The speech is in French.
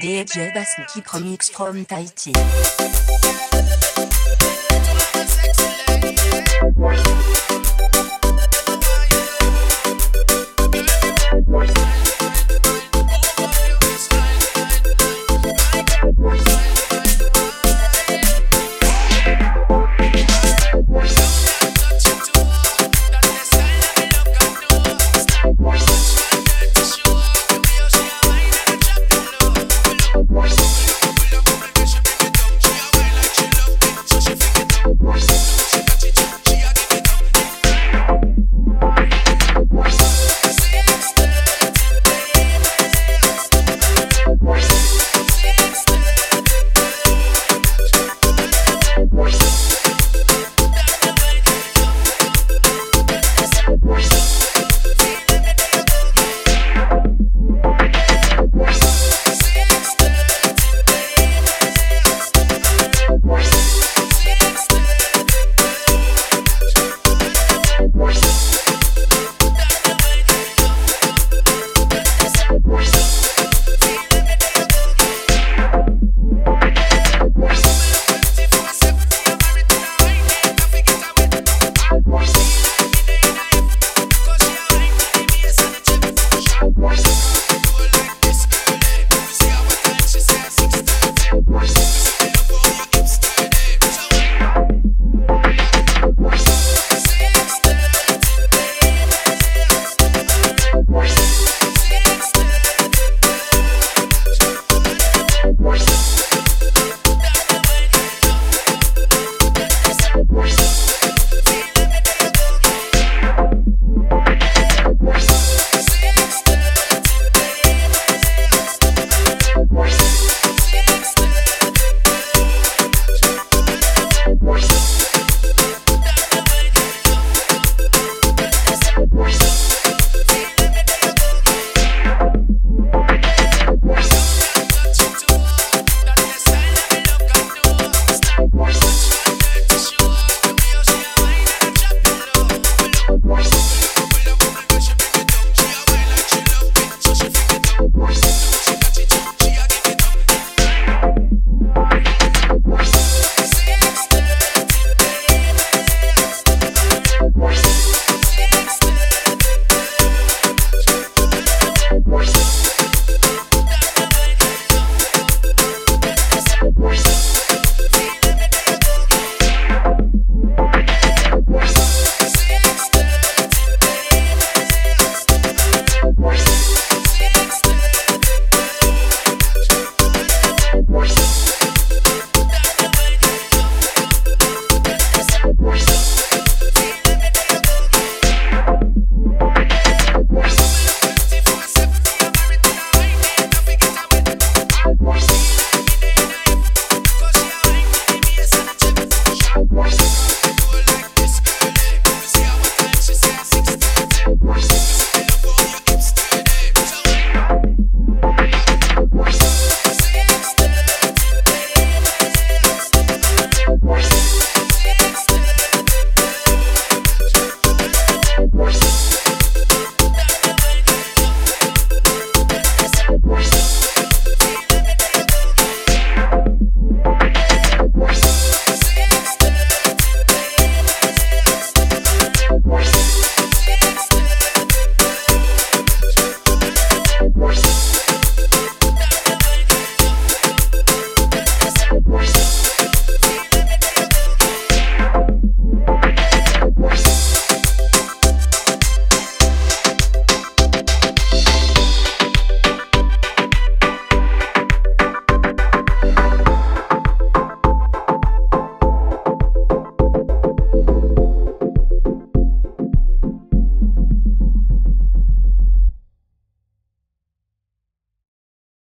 DJ Basmiki Promix from Tahiti.